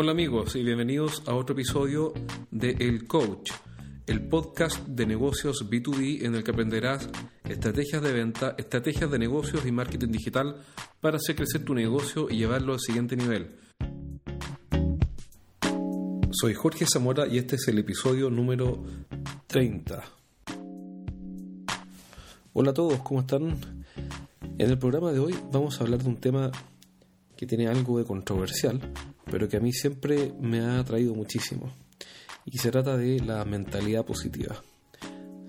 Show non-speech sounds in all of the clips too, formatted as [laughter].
Hola amigos y bienvenidos a otro episodio de El Coach, el podcast de negocios B2B en el que aprenderás estrategias de venta, estrategias de negocios y marketing digital para hacer crecer tu negocio y llevarlo al siguiente nivel. Soy Jorge Zamora y este es el episodio número 30. Hola a todos, ¿cómo están? En el programa de hoy vamos a hablar de un tema que tiene algo de controversial, pero que a mí siempre me ha atraído muchísimo. Y se trata de la mentalidad positiva.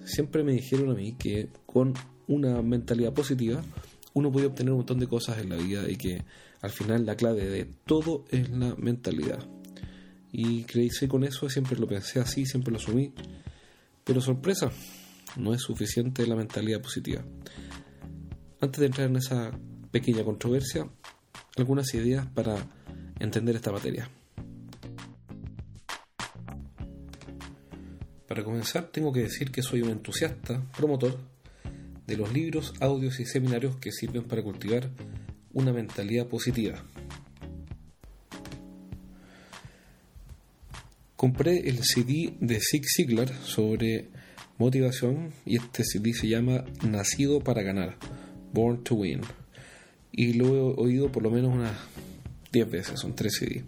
Siempre me dijeron a mí que con una mentalidad positiva uno puede obtener un montón de cosas en la vida y que al final la clave de todo es la mentalidad. Y creí con eso, siempre lo pensé así, siempre lo asumí. Pero sorpresa, no es suficiente la mentalidad positiva. Antes de entrar en esa pequeña controversia, algunas ideas para entender esta materia. Para comenzar, tengo que decir que soy un entusiasta, promotor de los libros, audios y seminarios que sirven para cultivar una mentalidad positiva. Compré el CD de Zig Ziglar sobre motivación y este CD se llama Nacido para ganar, Born to Win y lo he oído por lo menos unas 10 veces, son 3 CD.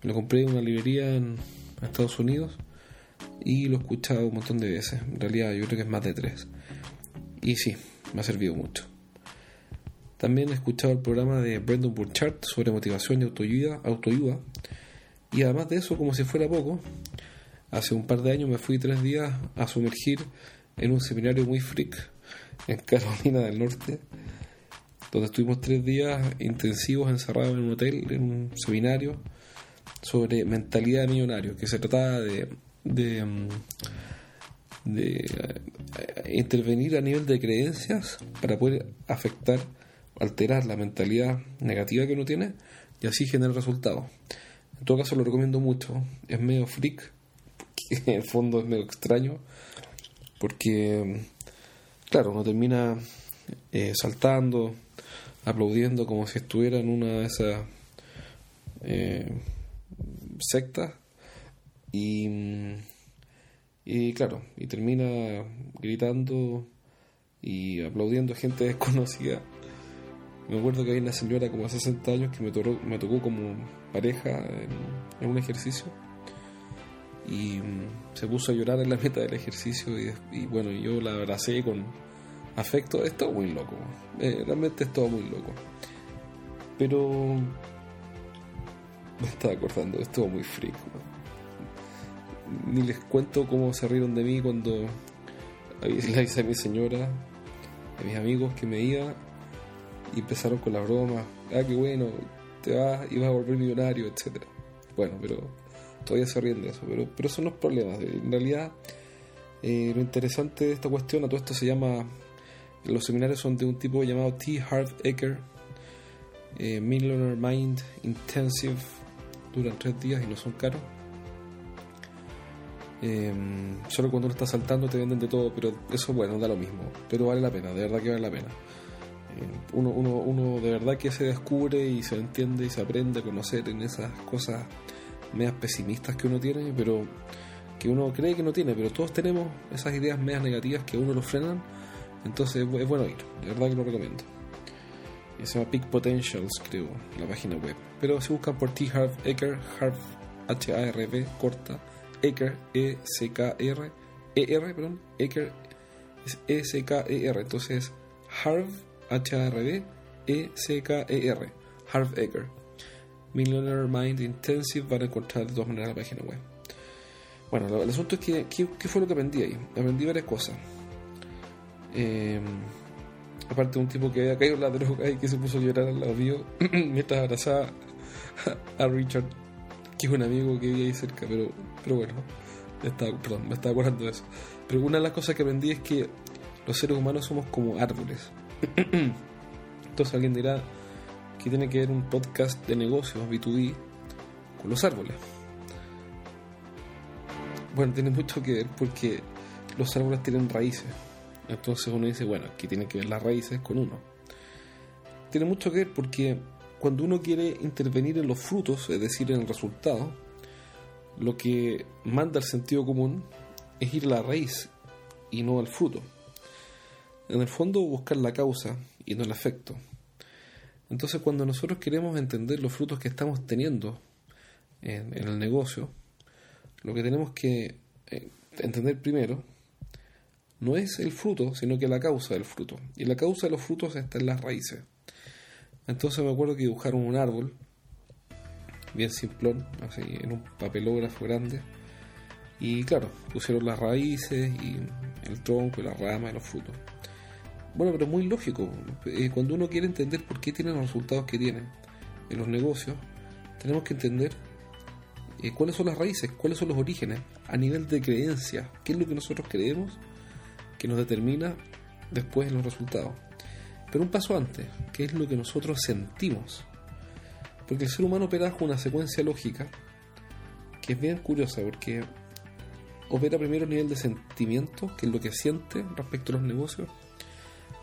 lo compré en una librería en Estados Unidos y lo he escuchado un montón de veces. En realidad yo creo que es más de 3. Y sí, me ha servido mucho. También he escuchado el programa de Brendan Burchard sobre motivación y autoayuda, autoayuda. Y además de eso, como si fuera poco, hace un par de años me fui tres días a sumergir en un seminario muy freak en Carolina del Norte donde estuvimos tres días intensivos encerrados en un hotel, en un seminario sobre mentalidad de millonario, que se trataba de, de, mm, eh, intervenir a nivel de creencias para poder afectar, alterar la mentalidad negativa que uno tiene y así generar resultados. En todo caso lo recomiendo mucho, es medio freak, [laughs] en el fondo es medio extraño, porque, mm, claro, uno termina eh, saltando, aplaudiendo como si estuviera en una de esas eh, sectas y, y claro, y termina gritando y aplaudiendo a gente desconocida. Me acuerdo que hay una señora como hace 60 años que me, tocó, como pareja en, un ejercicio y se puso a llorar en la meta del ejercicio y, y bueno, yo la abracé con, afecto, es todo muy loco. Eh, realmente es todo muy loco. Pero me estaba acordando, es todo muy freak. Ni les cuento cómo se rieron de mí cuando [laughs] le hice a mi señora, a mis amigos que me iba y empezaron con la broma. Ah, qué bueno, te vas y vas a volver millonario, etcétera. Bueno, pero todavía se ríen de eso. Pero, pero son los problemas. En realidad, eh, lo interesante de esta cuestión, a todo esto se llama los seminarios son de un tipo llamado T. Harv Eker, eh, Millionaire Mind Intensive, duran tres días y no son caros. Eh, solo cuando uno está saltando te venden de todo, pero eso bueno, da lo mismo. Pero vale la pena, de verdad que vale la pena. Eh, uno, uno, uno de verdad que se descubre y se entiende y se aprende a conocer en esas cosas medias pesimistas que uno tiene, pero que uno cree que no tiene, pero todos tenemos esas ideas medias negativas que a uno lo frenan entonces es bueno ir, de verdad que lo recomiendo. se llama Peak Potentials, creo, la página web. Pero si buscan por T. Harv Eker, Harv H-A-R-V, corta, Eker, E-C-K-R, E-R, perdón, Eker, es E-C-K-E-R. Entonces Harv, H-A-R-V, E-C-K-E-R, Harv Eker. Millionaire Mind Intensive van a encontrar de todas maneras la página web. Bueno, el asunto es que, ¿qué, fue lo que aprendí ahí? Aprendí varias cosas. Eh, aparte de un tipo que había caído en la droga y que se puso a llorar al lado mío [clears throat] mientras abrazaba a Richard, que es un amigo que vive ahí cerca, pero, pero bueno, estaba, me estaba acordando de eso. Pero una de las cosas que aprendí es que los seres humanos somos como árboles. [clears throat] Entonces alguien dirá que tiene que ver un podcast de negocios B2B con los árboles. Bueno, tiene mucho que ver porque los árboles tienen raíces entonces uno dice, bueno, aquí tiene que ver las raíces con uno. Tiene mucho que ver porque cuando uno quiere intervenir en los frutos, es decir, en el resultado, lo que manda el sentido común es ir a la raíz y no al fruto. En el fondo buscar la causa y no el efecto. Entonces cuando nosotros queremos entender los frutos que estamos teniendo en, el negocio, lo que tenemos que eh, entender primero no es el fruto, sino que la causa del fruto. Y la causa de los frutos está en las raíces. Entonces me acuerdo que dibujaron un árbol, bien simplón, así en un papelógrafo grande. Y claro, pusieron las raíces y el tronco y la rama y los frutos. Bueno, pero muy lógico. Eh, cuando uno quiere entender por qué tienen los resultados que tienen en los negocios, tenemos que entender eh, cuáles son las raíces, cuáles son los orígenes a nivel de creencia, qué es lo que nosotros creemos que nos determina después los resultados. Pero un paso antes, qué es lo que nosotros sentimos. Porque el ser humano opera con una secuencia lógica que es bien curiosa porque opera primero a nivel de sentimiento, que es lo que siente respecto a los negocios,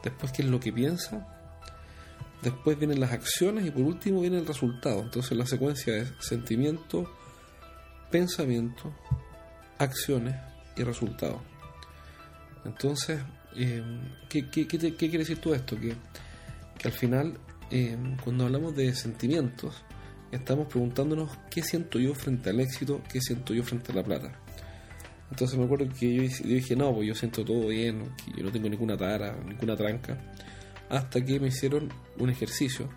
después qué es lo que piensa, después vienen las acciones y por último viene el resultado. Entonces la secuencia es sentimiento, pensamiento, acciones y resultado. Entonces, eh, ¿qué, quiere decir todo esto? Que, al final, eh, cuando hablamos de sentimientos, estamos preguntándonos qué siento yo frente al éxito, qué siento yo frente a la plata. Entonces me acuerdo que yo, dije, no, pues yo siento todo bien, que yo no tengo ninguna tara, ninguna tranca, hasta que me hicieron un ejercicio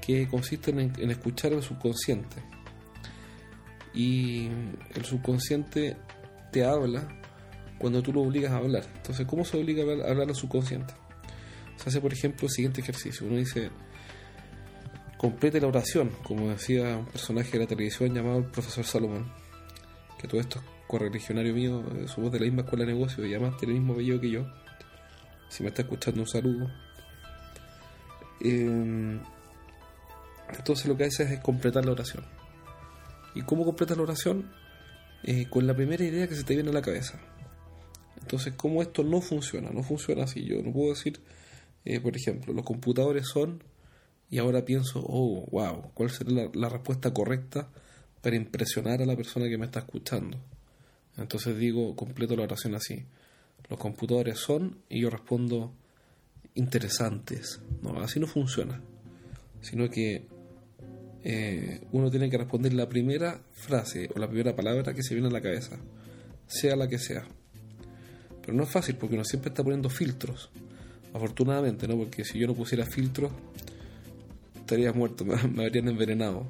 que consiste en escuchar el subconsciente. Y el subconsciente te habla cuando tú lo obligas a hablar. Entonces, ¿cómo se obliga a hablar al subconsciente? Se hace, por ejemplo, el siguiente ejercicio. Uno dice, complete la oración, como decía un personaje de la televisión llamado el profesor Salomón, que todo esto es correligionario mío, eh, somos de la misma escuela de negocios y además tiene el mismo apellido que yo. Si me está escuchando, un saludo. Eh, entonces lo que hace es completar la oración. ¿Y cómo completas la oración? Eh, con la primera idea que se te viene a la cabeza. Entonces, ¿cómo esto no funciona? No funciona así. Yo no puedo decir, eh, por ejemplo, los computadores son, y ahora pienso, oh, wow, ¿cuál sería la, respuesta correcta para impresionar a la persona que me está escuchando? Entonces digo, completo la oración así. Los computadores son, y yo respondo, interesantes. No, así no funciona. Sino que eh, uno tiene que responder la primera frase o la primera palabra que se viene a la cabeza, sea la que sea. Pero no es fácil porque uno siempre está poniendo filtros. Afortunadamente, ¿no? Porque si yo no pusiera filtros, estaría muerto, [laughs] me, habrían envenenado.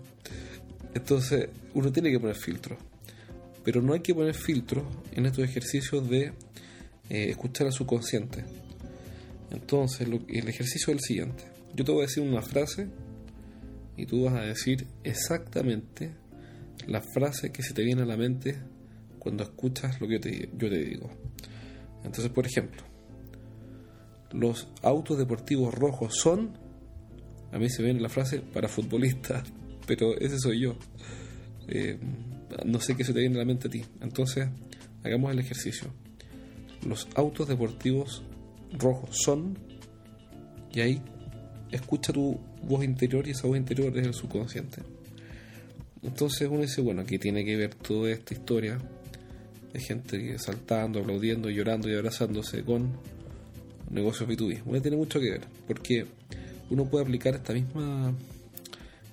Entonces, uno tiene que poner filtros. Pero no hay que poner filtros en estos ejercicios de eh, escuchar a su consciente. Entonces, el ejercicio es el siguiente. Yo te voy a decir una frase y tú vas a decir exactamente la frase que se te viene a la mente cuando escuchas lo que yo te digo. Entonces, por ejemplo, los autos deportivos rojos son, a mí se viene la frase para futbolistas, [laughs] pero ese soy yo. Eh, no sé qué se te viene a la mente a ti. Entonces, hagamos el ejercicio. Los autos deportivos rojos son, y ahí escucha tu voz interior y esa voz interior es el subconsciente. Entonces uno dice, bueno, aquí tiene que ver toda esta historia de gente saltando, aplaudiendo, llorando y abrazándose con negocios B2B. Bueno, tiene mucho que ver, porque uno puede aplicar esta misma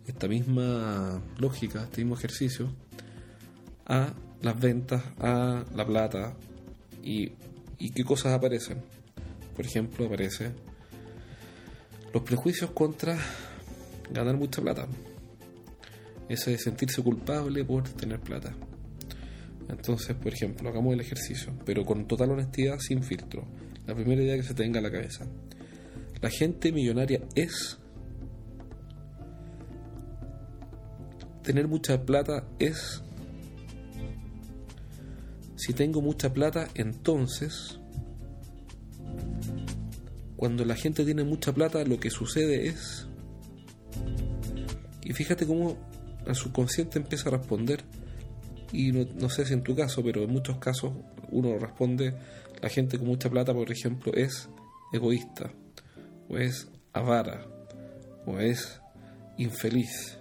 esta misma lógica, este mismo ejercicio a las ventas, a la plata y, y qué cosas aparecen. Por ejemplo, aparece los prejuicios contra ganar mucha plata. Ese de sentirse culpable por tener plata. Entonces, por ejemplo, hagamos el ejercicio, pero con total honestidad, sin filtro. La primera idea que se tenga a la cabeza. La gente millonaria es... Tener mucha plata es... Si tengo mucha plata, entonces... Cuando la gente tiene mucha plata, lo que sucede es... Y fíjate cómo el subconsciente empieza a responder y no, sé si en tu caso, pero en muchos casos uno responde, la gente con mucha plata, por ejemplo, es egoísta, o es avara, o es infeliz.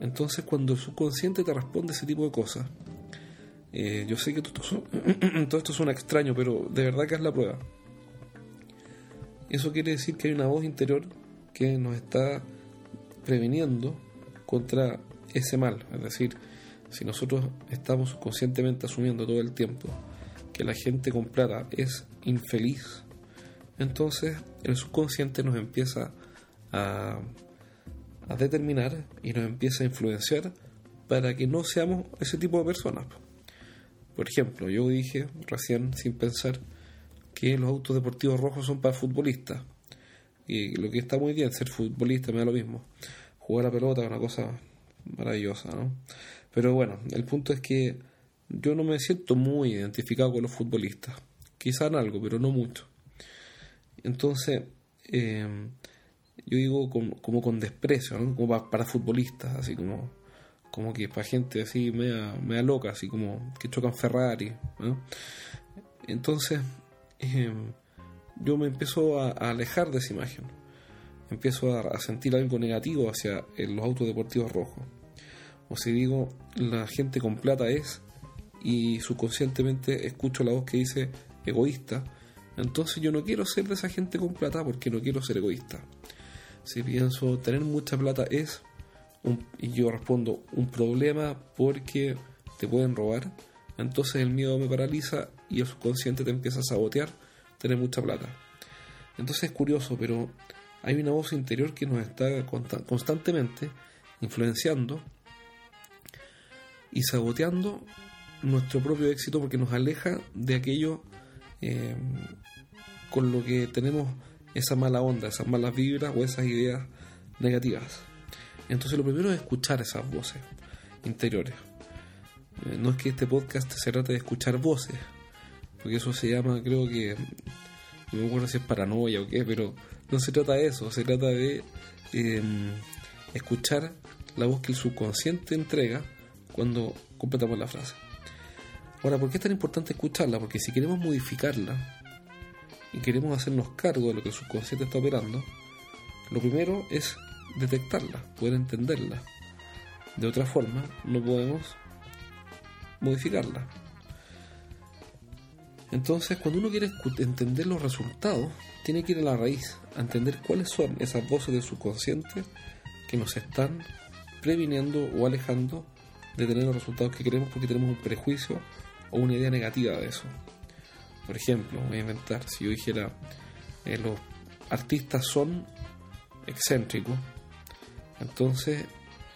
Entonces cuando el subconsciente te responde ese tipo de cosas, eh, yo sé que todo [clears throat] todo esto suena extraño, pero de verdad que es la prueba. Eso quiere decir que hay una voz interior que nos está previniendo contra ese mal. Es decir, si nosotros estamos conscientemente asumiendo todo el tiempo que la gente con plata es infeliz, entonces el subconsciente nos empieza a, a determinar y nos empieza a influenciar para que no seamos ese tipo de personas. Por ejemplo, yo dije recién, sin pensar, que los autos deportivos rojos son para futbolistas. Y lo que está muy bien, ser futbolista me da lo mismo. Jugar a pelota es una cosa maravillosa, ¿no? Pero bueno, el punto es que yo no me siento muy identificado con los futbolistas. Quizá en algo, pero no mucho. Entonces, eh, yo digo como, con desprecio. Como para, futbolistas, así como, como que para gente así mea, mea loca, así como que chocan Ferrari. Entonces, eh, yo me empiezo a, alejar de esa imagen. Empiezo a, sentir algo negativo hacia los autos deportivos rojos. O si digo, la gente con plata es, y subconscientemente escucho la voz que dice egoísta, entonces yo no quiero ser de esa gente con plata porque no quiero ser egoísta. Si pienso tener mucha plata es, y yo respondo, un problema porque te pueden robar, entonces el miedo me paraliza y el subconsciente te empieza a sabotear tener mucha plata. Entonces es curioso, pero hay una voz interior que nos está constantemente influenciando y saboteando nuestro propio éxito porque nos aleja de aquello eh, con lo que tenemos esa mala onda, esas malas vibras o esas ideas negativas. Entonces lo primero es escuchar esas voces interiores. Eh, no es que este podcast se trate de escuchar voces, porque eso se llama, creo que, no me acuerdo si es paranoia o qué, pero no se trata de eso, se trata de em, escuchar la voz que el subconsciente entrega cuando completamos la frase. Ahora, ¿por qué es tan importante escucharla? Porque si queremos modificarla y queremos hacernos cargo de lo que el subconsciente está operando, lo primero es detectarla, poder entenderla. De otra forma, no podemos modificarla. Entonces, cuando uno quiere entender los resultados, tiene que ir a la raíz, a entender cuáles son esas voces del subconsciente que nos están previniendo o alejando de tener los resultados que queremos porque tenemos un prejuicio o una idea negativa de eso. Por ejemplo, voy a inventar, si yo dijera, eh, los artistas son excéntricos, entonces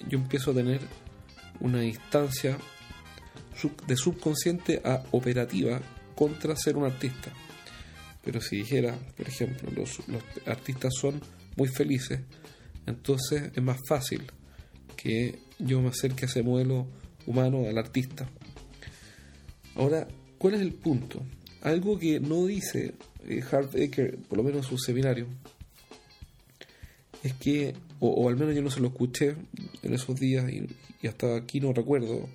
yo empiezo a tener una distancia de subconsciente a operativa contra ser un artista. Pero si dijera, por ejemplo, los, artistas son muy felices, entonces es más fácil que yo me acerque a ese modelo humano al artista. Ahora, ¿cuál es el punto? Algo que no dice eh, Hart Ecker, por lo menos en su seminario, es que, o, al menos yo no se lo escuché en esos días y, hasta aquí no recuerdo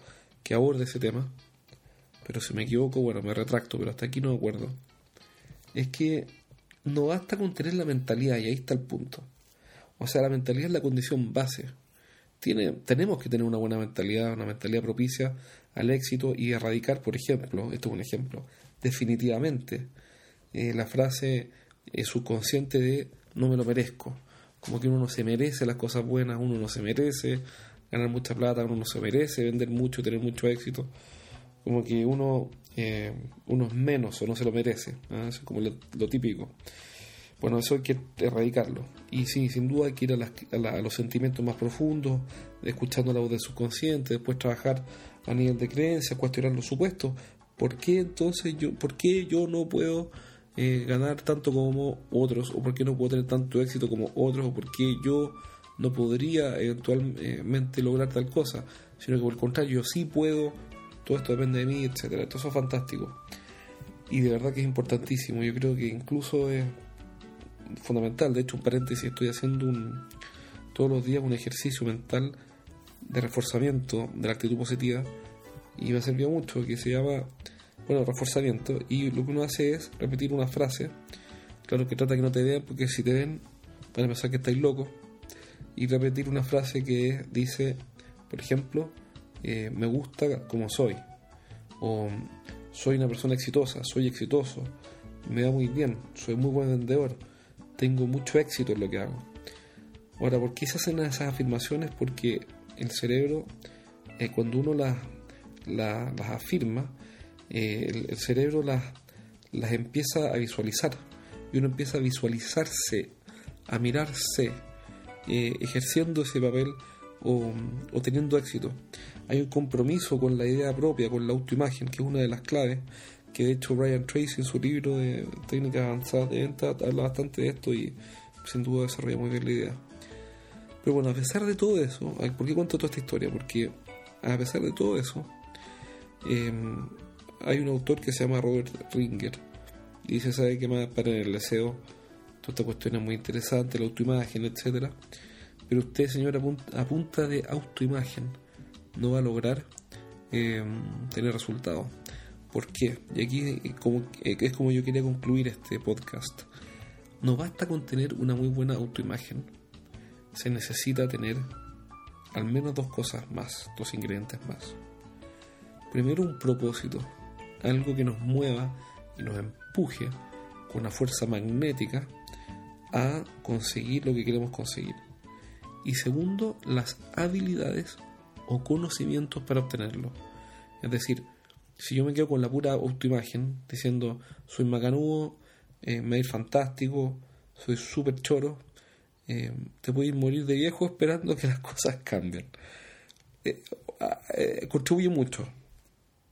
que aborde ese tema, pero si me equivoco, bueno, me retracto, pero hasta aquí no acuerdo, es que no basta con tener la mentalidad, y ahí está el punto. O sea, la mentalidad es la condición base. Tiene, tenemos que tener una buena mentalidad, una mentalidad propicia al éxito y erradicar, por ejemplo, esto es un ejemplo, definitivamente eh, la frase eh, subconsciente de no me lo merezco. Como que uno no se merece las cosas buenas, uno no se merece ganar mucha plata, uno no se merece vender mucho, tener mucho éxito como que uno, eh, uno es menos o no se lo merece. Eso es como lo, típico. Bueno, eso hay que erradicarlo. Y sí, sin duda hay que ir a, los sentimientos más profundos, escuchando la voz del subconsciente, después trabajar a nivel de creencia, cuestionar los supuestos. ¿Por qué entonces yo, por qué yo no puedo eh, ganar tanto como otros? ¿O por qué no puedo tener tanto éxito como otros? ¿O por qué yo no podría eventualmente lograr tal cosa? Sino que por el contrario, yo sí puedo todo esto depende de mí, etcétera. Esto es fantástico. Y de verdad que es importantísimo. Yo creo que incluso es fundamental. De hecho, un paréntesis, estoy haciendo un, todos los días un ejercicio mental de reforzamiento de la actitud positiva y me ha servido mucho, que se llama, bueno, reforzamiento. Y lo que uno hace es repetir una frase. Claro que trata que no te vean, porque si te ven, van a pensar que estáis loco. y repetir una frase que dice, por ejemplo, eh, me gusta como soy, o soy una persona exitosa, soy exitoso, me va muy bien, soy muy buen vendedor, tengo mucho éxito en lo que hago. Ahora, ¿por qué se hacen esas afirmaciones? Porque el cerebro, eh, cuando uno las, las, afirma, eh, el, cerebro las, las empieza a visualizar y uno empieza a visualizarse, a mirarse, eh, ejerciendo ese papel o, o, teniendo éxito. Hay un compromiso con la idea propia, con la autoimagen, que es una de las claves, que de hecho Ryan Tracy en su libro de técnicas avanzadas de venta habla bastante de esto y sin duda desarrolla muy bien la idea. Pero bueno, a pesar de todo eso, ¿por qué cuento toda esta historia? Porque a pesar de todo eso, em, hay un autor que se llama Robert Ringer y dice, ¿sabe qué más? Para el deseo, toda esta cuestión es muy interesante, la autoimagen, etcétera Pero usted, señor, a punta de autoimagen no va a lograr em, tener resultados. ¿Por qué? Y aquí como, eh, es como yo quería concluir este podcast. No basta con tener una muy buena autoimagen. Se necesita tener al menos dos cosas más, dos ingredientes más. Primero un propósito, algo que nos mueva y nos empuje con una fuerza magnética a conseguir lo que queremos conseguir. Y segundo, las habilidades o conocimientos para obtenerlo. Es decir, si yo me quedo con la pura autoimagen, diciendo soy macanudo, eh, me ir fantástico, soy súper choro, eh, te puedes morir de viejo esperando que las [laughs] cosas cambien. Eh, contribuye mucho,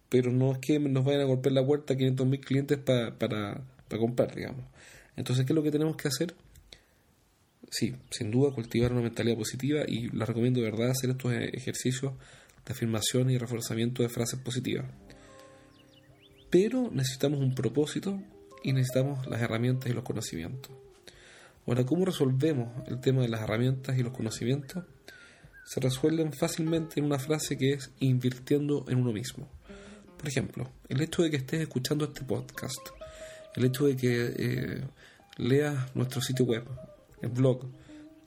pero no es que nos vayan a golpear la puerta 500.000 clientes para, para comprar, digamos. Entonces, ¿qué es lo que tenemos que hacer? Sí, sin duda cultivar una mentalidad positiva y la recomiendo de verdad hacer estos ejercicios de afirmación y reforzamiento de frases positivas. Pero necesitamos un propósito y necesitamos las herramientas y los conocimientos. Ahora, ¿cómo resolvemos el tema de las herramientas y los conocimientos? Se resuelven fácilmente en una frase que es invirtiendo en uno mismo. Por ejemplo, el hecho de que estés escuchando este podcast, el hecho de que eh, leas nuestro sitio web, el blog,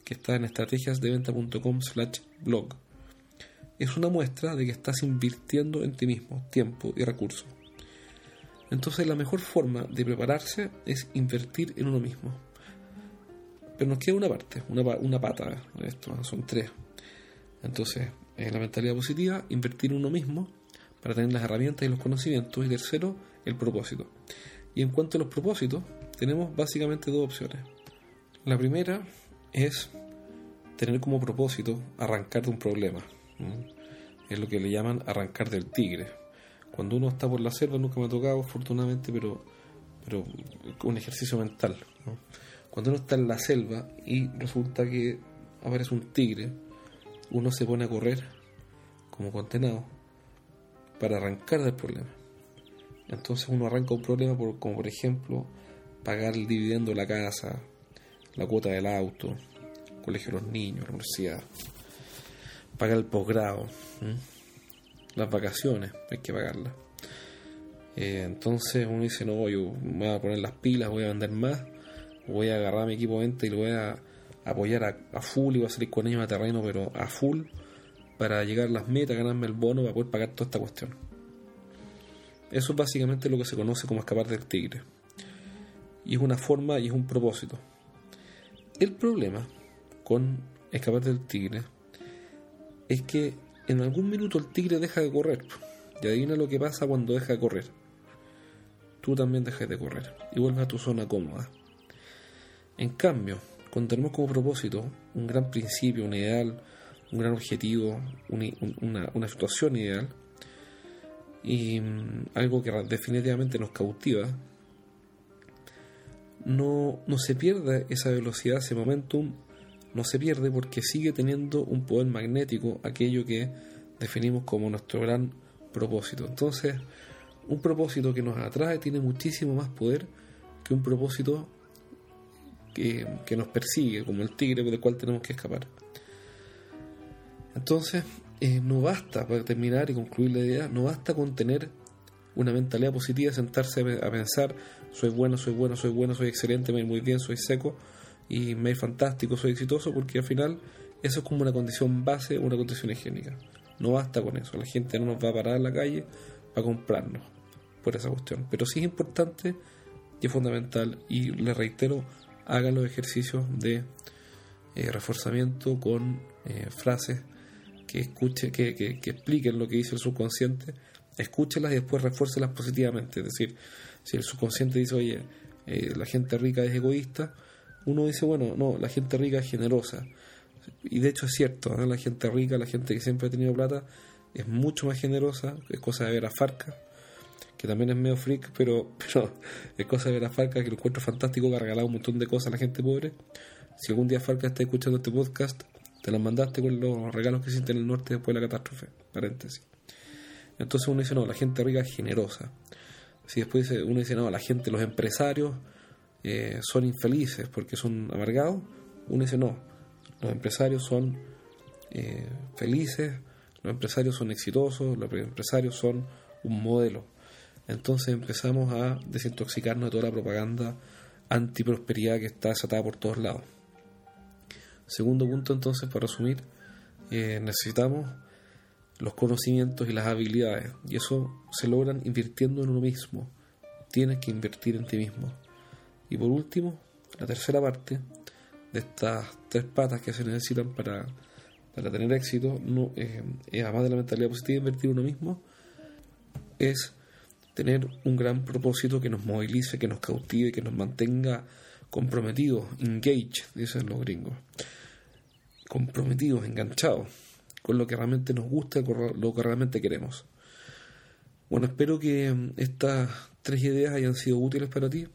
que está en estrategiasdeventa.com slash blog, es una muestra de que estás invirtiendo en ti mismo tiempo y recursos. Entonces la mejor forma de prepararse es invertir en uno mismo. Pero nos queda una parte, una, una pata esto, son tres. Entonces, en la mentalidad positiva, invertir en uno mismo para tener las herramientas y los conocimientos. Y tercero, el propósito. Y en cuanto a los propósitos, tenemos básicamente dos opciones. La primera es tener como propósito arrancar de un problema. Es lo que le llaman arrancar del tigre cuando uno está por la selva, nunca me ha tocado, afortunadamente, pero, pero un ejercicio mental. Cuando uno está en la selva y resulta que aparece un tigre, uno se pone a correr como condenado para arrancar del problema. Entonces uno arranca un problema por, como por ejemplo pagar el dividendo de la casa, la cuota del auto, colegio de los niños, la universidad, pagar el posgrado las vacaciones, hay que pagarlas. Eh, entonces uno dice, no, yo voy a poner las pilas, voy a vender más, voy a agarrar mi equipo de venta y lo voy a apoyar a, full y voy a salir con ellos a terreno, pero a full, para llegar a las metas, ganarme el bono para poder pagar toda esta cuestión. Eso es básicamente lo que se conoce como escapar del tigre. Y es una forma y es un propósito. El problema con escapar del tigre es que en algún minuto el tigre deja de correr. Y adivina lo que pasa cuando deja de correr. Tú también dejas de correr y vuelves a tu zona cómoda. En cambio, cuando tenemos como propósito un gran principio, un ideal, un gran objetivo, una, situación ideal, y mm, algo que definitivamente nos cautiva, no, no se pierde esa velocidad, ese momentum no se pierde porque sigue teniendo un poder magnético aquello que definimos como nuestro gran propósito. Entonces, un propósito que nos atrae tiene muchísimo más poder que un propósito que, nos persigue, como el tigre del cual tenemos que escapar. Entonces, eh, no basta, para terminar y concluir la idea, no basta con tener una mentalidad positiva, sentarse a pensar, soy bueno, soy bueno, soy bueno, soy excelente, me muy bien, soy seco, y me fantástico, soy exitoso, porque al final Eso es como una condición base, una condición higiénica. No basta con eso. La gente no nos va a parar en la calle para comprarnos por esa cuestión. Pero sí es importante y es fundamental. Y le reitero, hagan los ejercicios de eh, reforzamiento con eh, frases que escuche, que, que, expliquen lo que dice el subconsciente, escúchelas y después refuércelas positivamente. Es decir, si el subconsciente dice, oye, eh, la gente rica es egoísta, uno dice, bueno, no, la gente rica es generosa. Y de hecho es cierto, la gente rica, la gente que siempre ha tenido plata, es mucho más generosa, es cosa de ver a Farca, que también es medio freak, pero, [laughs] pero es cosa de ver a Farca, que lo encuentro fantástico, que ha regalado un montón de cosas a la gente pobre. Si algún día Farca está escuchando este podcast, te las mandaste con los regalos que hiciste en el norte después de la catástrofe. Paréntesis. Entonces uno dice, no, la gente rica es generosa. Si después uno dice, no, la gente, los empresarios eh, son infelices porque son amargados, uno dice, no, los empresarios son eh, felices, los empresarios son exitosos, los empresarios son un modelo. Entonces empezamos a desintoxicarnos de toda la propaganda antiprosperidad que está desatada por todos lados. Segundo punto entonces, para resumir, eh, necesitamos los conocimientos y las habilidades y eso se logran invirtiendo en uno mismo. Tienes que invertir en ti mismo. Y por último, la tercera parte de estas tres patas que se necesitan para, para tener éxito, no, eh, además de la mentalidad positiva, invertir uno mismo, es tener un gran propósito que nos movilice, que nos cautive, que nos mantenga comprometidos, engaged, dicen los gringos comprometidos, enganchados con lo que realmente nos gusta, con lo que realmente queremos. Bueno, espero que mm, estas tres ideas hayan sido útiles para ti.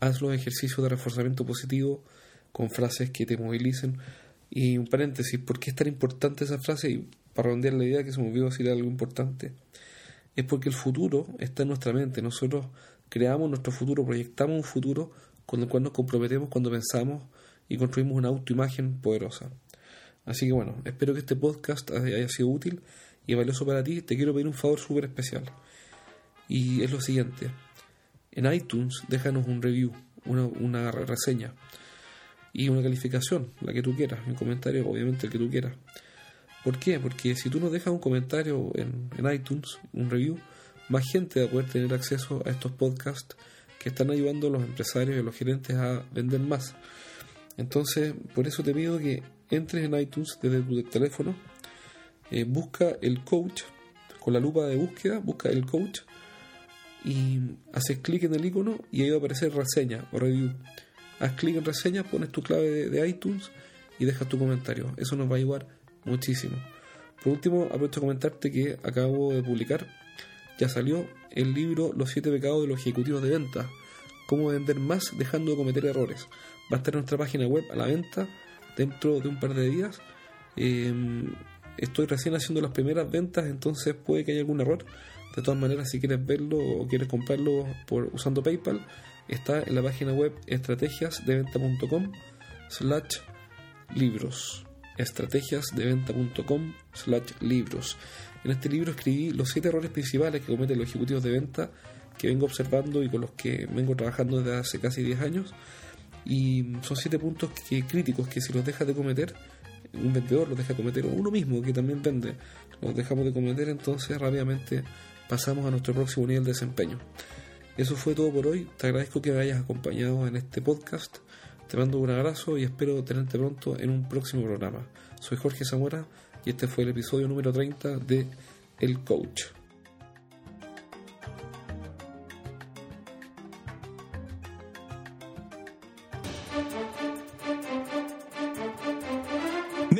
Haz los ejercicios de reforzamiento positivo con frases que te movilicen. Y un paréntesis, ¿por qué es tan importante esa frase? Y para redondear la idea que se me olvidó decir algo importante, es porque el futuro está en nuestra mente. Nosotros creamos nuestro futuro, proyectamos un futuro con el cual nos comprometemos cuando pensamos y construimos una autoimagen poderosa. Así que bueno, espero que este podcast haya sido útil y valioso para ti. Te quiero pedir un favor súper especial. Y es lo siguiente. En iTunes déjanos un review, una, reseña y una calificación, la que tú quieras, un comentario, obviamente el que tú quieras. ¿Por qué? Porque si tú nos dejas un comentario en, en iTunes, un review, más gente va a poder tener acceso a estos podcasts que están ayudando a los empresarios y a los gerentes a vender más. Entonces, por eso te pido que entres en iTunes desde tu teléfono, eh, busca el coach, con la lupa de búsqueda, busca el coach y haces clic en el icono y ahí va a aparecer reseña o review. Haz clic en reseña, pones tu clave de, iTunes y dejas tu comentario. Eso nos va a ayudar muchísimo. Por último, aprovecho a comentarte que acabo de publicar, ya salió el libro Los siete pecados de los ejecutivos de venta. Cómo vender más dejando de cometer errores va a estar en nuestra página web a la venta dentro de un par de días. Em, estoy recién haciendo las primeras ventas, entonces puede que haya algún error. De todas maneras, si quieres verlo o quieres comprarlo por usando PayPal, está en la página web estrategiasdeventa.com slash libros. Estrategiasdeventa.com slash libros. En este libro escribí los siete errores principales que cometen los ejecutivos de venta que vengo observando y con los que vengo trabajando desde hace casi 10 años y son siete puntos que, críticos que si los dejas de cometer, un vendedor los deja de cometer, o uno mismo que también vende, los dejamos de cometer, entonces rápidamente pasamos a nuestro próximo nivel de desempeño. Eso fue todo por hoy. Te agradezco que me hayas acompañado en este podcast. Te mando un abrazo y espero tenerte pronto en un próximo programa. Soy Jorge Zamora y este fue el episodio número 30 de El Coach.